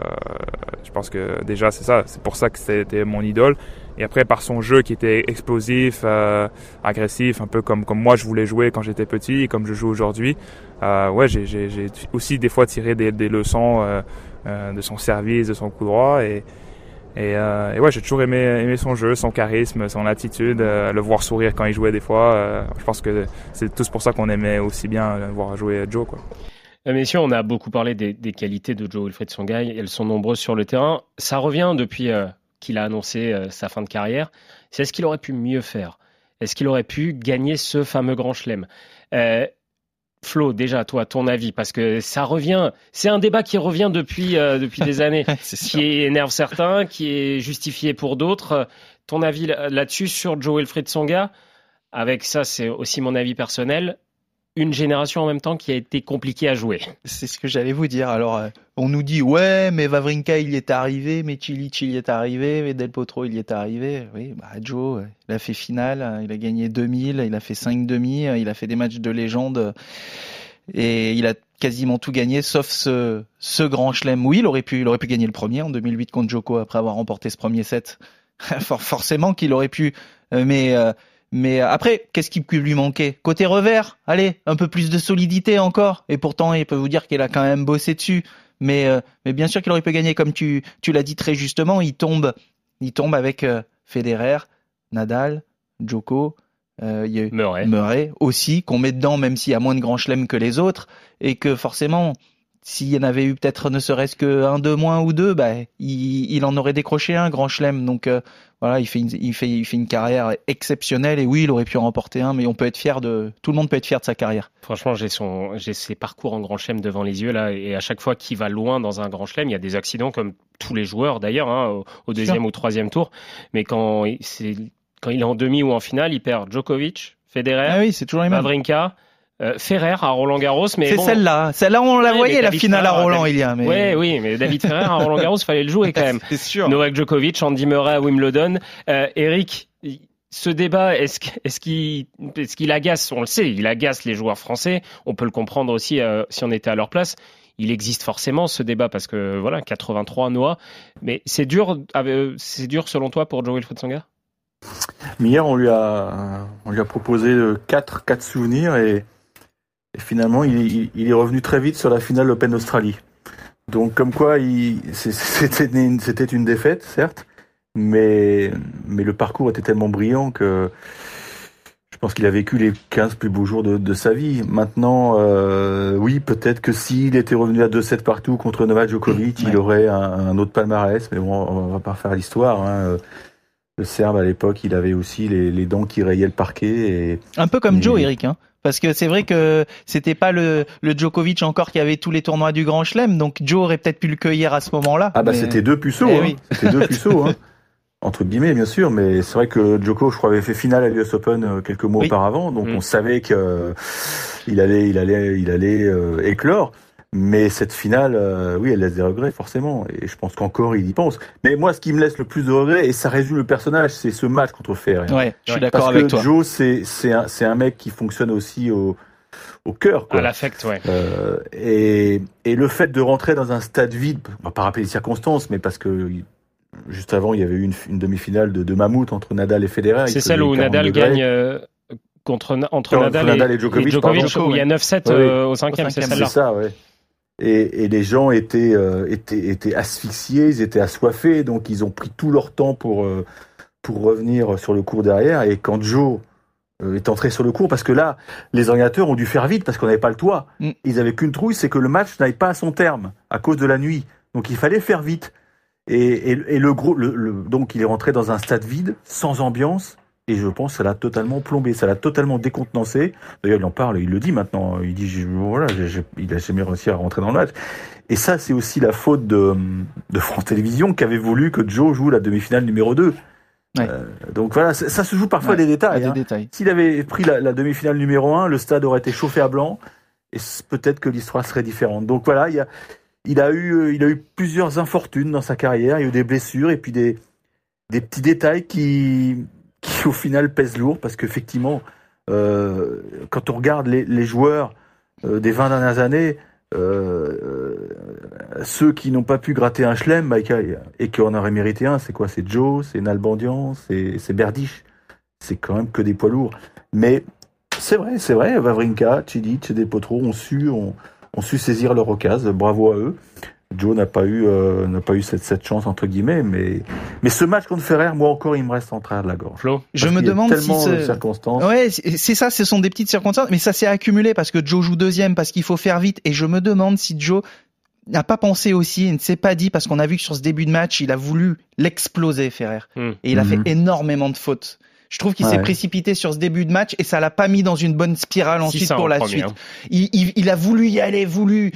je pense que déjà c'est ça, c'est pour ça que c'était mon idole. Et après, par son jeu qui était explosif, euh, agressif, un peu comme, comme moi je voulais jouer quand j'étais petit et comme je joue aujourd'hui, euh, ouais, j'ai, aussi des fois tiré des, des leçons euh, de son service, de son coup droit. Et, et, euh, et ouais, j'ai toujours aimé, son jeu, son charisme, son attitude, euh, le voir sourire quand il jouait des fois. euh, je pense que c'est tous pour ça qu'on aimait aussi bien voir jouer Joe. Quoi. Messieurs, on a beaucoup parlé des, qualités de Joe Wilfried Songa. Elles sont nombreuses sur le terrain. Ça revient depuis qu'il a annoncé sa fin de carrière. C'est est-ce qu'il aurait pu mieux faire Est-ce qu'il aurait pu gagner ce fameux grand chelem? Flo, déjà, toi, ton avis, parce que ça revient, c'est un débat qui revient depuis, euh, depuis des années, qui énerve certains, qui est justifié pour d'autres. Ton avis là- là-dessus sur Joe Wilfried Songa Avec ça, c'est aussi mon avis personnel. Une génération en même temps qui a été compliquée à jouer. C'est ce que j'allais vous dire. Alors, euh, on nous dit, ouais, mais Vavrinka, il y est arrivé, mais Cilic, il y est arrivé, mais Del Potro, il y est arrivé. Oui, bah, Joe, il a fait finale, euh, il a gagné 2000, il a fait 5 demi, euh, il a fait des matchs de légende, euh, et il a quasiment tout gagné, sauf ce, grand chelem. Oui, il aurait pu, il gagner le premier en 2008 contre Joko après avoir remporté ce premier set. For- Forcément qu'il aurait pu, euh, mais, mais après, qu'est-ce qui peut lui manquer? Côté revers, allez, un peu plus de solidité encore. Et pourtant, il peut vous dire qu'il a quand même bossé dessus. Mais, euh, mais bien sûr qu'il aurait pu gagner, comme tu, tu l'as dit très justement, il tombe, il tombe avec euh, Federer, Nadal, Djoko, euh, il y a eu Murray. aussi, qu'on met dedans, même s'il y a moins de grands chelems que les autres, et que forcément, s'il y en avait eu peut-être ne serait-ce que un de moins ou deux, bah, il, il en aurait décroché un grand chelem. Donc euh, voilà, il fait, une, il, fait, il fait une carrière exceptionnelle, et oui, il aurait pu en remporter un, mais on peut être fier de, tout le monde peut être fier de sa carrière. Franchement, j'ai son, j'ai ses parcours en grand chelem devant les yeux là, et à chaque fois qu'il va loin dans un grand chelem, il y a des accidents comme tous les joueurs d'ailleurs, hein, au, au deuxième ou troisième tour. Mais quand il- c'est, quand il est en demi ou en finale, il perd Djokovic, Federer, Ah oui, c'est toujours les mêmes. Wawrinka, euh, Ferrer à Roland Garros. Mais C'est bon, celle-là, celle-là on la Ouais, voyait la David finale à Roland David- il y a. Mais... Ouais, oui, mais David Ferrer à Roland Garros, fallait le jouer quand même. C'est sûr. Novak Djokovic, Andy Murray à Wimbledon. Euh, Eric, ce débat, est-ce qu'- est-ce qu'il est agace On le sait, il agace les joueurs français. On peut le comprendre aussi euh, si on était à leur place. Il existe forcément ce débat parce que voilà, 83 Noah. Mais c'est dur, euh, c'est dur selon toi pour Joe Wilfried Songa Mais hier, on lui a, on lui a proposé euh, quatre, quatre souvenirs et, et finalement, il, est revenu très vite sur la finale Open d'Australie. Donc, comme quoi, c'était une, défaite, certes, mais, mais le parcours était tellement brillant que je pense qu'il a vécu les 15 plus beaux jours de, de sa vie. Maintenant, euh, oui, peut-être que s'il était revenu à 2-7 partout contre Novak Djokovic, il aurait un, un autre palmarès, mais bon, on va pas refaire l'histoire. Hein. Le Serbe, à l'époque, il avait aussi les, les dents qui rayaient le parquet. Et... Un peu comme Joe, Eric. Hein. Parce que c'est vrai que c'était pas le, le Djokovic encore qui avait tous les tournois du Grand Chelem, donc Joe aurait peut-être pu le cueillir à ce moment-là. Ah bah mais- c'était deux puceaux, Eh hein. oui. c'était deux puceaux, hein. entre guillemets bien sûr, mais c'est vrai que Djoko, je crois, avait fait finale à l'US Open euh, quelques mois Oui. auparavant, donc Mm. on savait que euh, il allait, il allait, il allait euh, éclore. Mais cette finale, euh, oui, elle laisse des regrets forcément, et je pense qu'encore il y pense. Mais moi, ce qui me laisse le plus de regrets, et ça résume le personnage, c'est ce match contre Ferrer. Ouais, je suis d'accord avec toi. Joe, c'est c'est un, c'est un mec qui fonctionne aussi au au cœur. Quoi. À l'affect, ouais. Euh, et, et le fait de rentrer dans un stade vide, on va pas rappeler les circonstances, mais parce que juste avant, il y avait eu une, une demi-finale de, de mammouth entre Nadal et Federer. C'est celle où 40 Nadal degrés. gagne euh, contre, entre Entre Nadal, Nadal et, et Djokovic, et pardon. où il y a 9-7 Oui, oui. euh, au cinquième, c'est ça, ouais. Et, et les gens étaient, euh, étaient, étaient asphyxiés, ils étaient assoiffés, donc ils ont pris tout leur temps pour, euh, pour revenir sur le cours derrière. Et quand Joe euh, est entré sur le cours, parce que là, les organisateurs ont dû faire vite parce qu'on n'avait pas le toit. Mm. Ils avaient qu'une trouille, c'est que le match n'aille pas à son terme à cause de la nuit. Donc il fallait faire vite. Et, et, et le gros, le, le- donc il est rentré dans un stade vide, sans ambiance. Et je pense que ça l'a totalement plombé, ça l'a totalement décontenancé. D'ailleurs, il en parle, il le dit maintenant. Il dit, je- voilà, il a jamais réussi à rentrer dans le match. Et ça, c'est aussi la faute de, de France Télévisions qui avait voulu que Joe joue la demi-finale numéro 2. Euh, donc voilà, ça, ça se joue parfois Ouais, des détails. hein. détails. S'il avait pris la, la demi-finale numéro 1, le stade aurait été chauffé à blanc et peut-être que l'histoire serait différente. Donc voilà, il, y a, il, a eu, euh, il a eu plusieurs infortunes dans sa carrière, il y a eu des blessures et puis des, des petits détails qui, qui au final pèsent lourd parce qu'effectivement, euh, quand on regarde les, joueurs euh, des 20 dernières années, euh, euh, ceux qui n'ont pas pu gratter un chelem Michael, et qui en auraient mérité un, c'est quoi? C'est Joe, c'est Nalbandian, c'est Berdych. C'est quand même que des poids lourds. Mais c'est vrai, c'est vrai, Vavrinka, Cilic, des Potro ont su, ont, ont su saisir leur occasion. Bravo à eux. Joe n'a pas eu euh, n'a pas eu cette, cette chance entre guillemets, mais mais ce match contre Ferrer, moi encore, il me reste en travers de la gorge. Flo Je me qu'il y a demande si tellement de ce- circonstances. Ouais, c'est ça, ce sont des petites circonstances, mais ça s'est accumulé parce que Joe joue deuxième, parce qu'il faut faire vite, et je me demande si Joe n'a pas pensé aussi et ne s'est pas dit, parce qu'on a vu que sur ce début de match, il a voulu l'exploser, Ferrer, Hmm. et il a Mhm. fait énormément de fautes. Je trouve qu'il s'est Ouais. précipité sur ce début de match et ça l'a pas mis dans une bonne spirale ensuite 600 pour en la premier, suite. hein. Il, il- il a voulu y aller, voulu.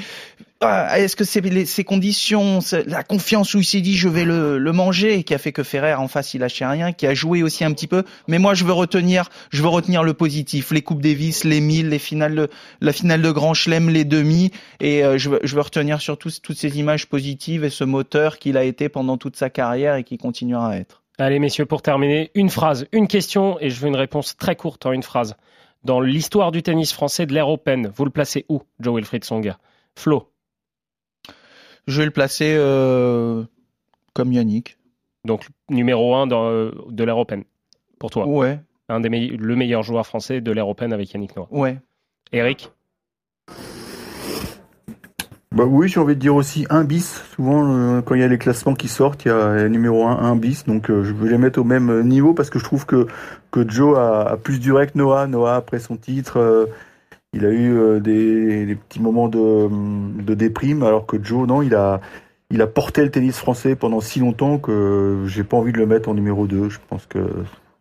Ah, Est-ce que c'est ces conditions, la confiance où il s'est dit je vais le, le manger, qui a fait que Ferrer en face il lâchait rien, qui a joué aussi un petit peu. Mais moi je veux retenir, je veux retenir le positif, les coupes Davis, les 1000, les finales, la finale de Grand Chelem, les demi, et euh, je veux, je veux retenir surtout toutes ces images positives et ce moteur qu'il a été pendant toute sa carrière et qui continuera à être. Allez, messieurs, pour terminer, une phrase, une question, et je veux une réponse très courte en une phrase. Dans l'histoire du tennis français de l'ère Open, vous le placez où, Joe Wilfried Songa Flo, Je vais le placer euh, comme Yannick. donc numéro 1 dans, euh, de l'ère Open, pour toi. Ouais, Un des le meilleur joueur français de l'ère Open avec Yannick Noah. ouais. Eric? Bah oui, j'ai envie de dire aussi un bis. Souvent, euh, quand il y a les classements qui sortent, il y a numéro 1, un bis. Donc, euh, je veux les mettre au même niveau parce que je trouve que, que Joe a, a plus duré que Noah. Noah, après son titre, euh, il a eu euh, des, des petits moments de, de déprime, alors que Joe, non, il a, il a porté le tennis français pendant si longtemps que j'ai pas envie de le mettre en numéro 2. Je pense que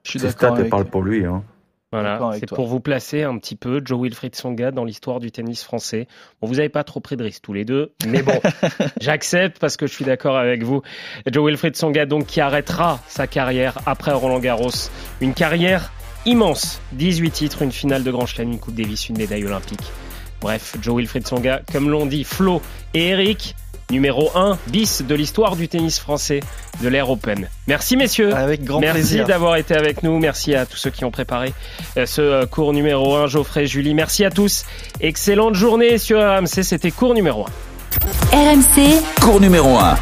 Je suis ses stats, elles parlent pour lui. Hein. Voilà, c'est pour vous placer un petit peu Joe Wilfried Songa dans l'histoire du tennis français. Bon, vous n'avez pas trop pris de risques tous les deux, mais bon, j'accepte parce que je suis d'accord avec vous. Joe Wilfried Songa, donc, qui arrêtera sa carrière après Roland Garros. Une carrière immense. 18 titres, une finale de Grand Chelem, une Coupe Davis, une médaille olympique. Bref, Joe Wilfried Songa, comme l'ont dit Flo et Eric, numéro 1 bis de l'histoire du tennis français de l'ère Open. Merci messieurs. Avec grand Merci plaisir. d'avoir été avec nous. Merci à tous ceux qui ont préparé euh, ce euh, cours numéro 1. Geoffrey, Julie, merci à tous. Excellente journée sur RMC. C'était cours numéro 1. RMC, cours numéro 1.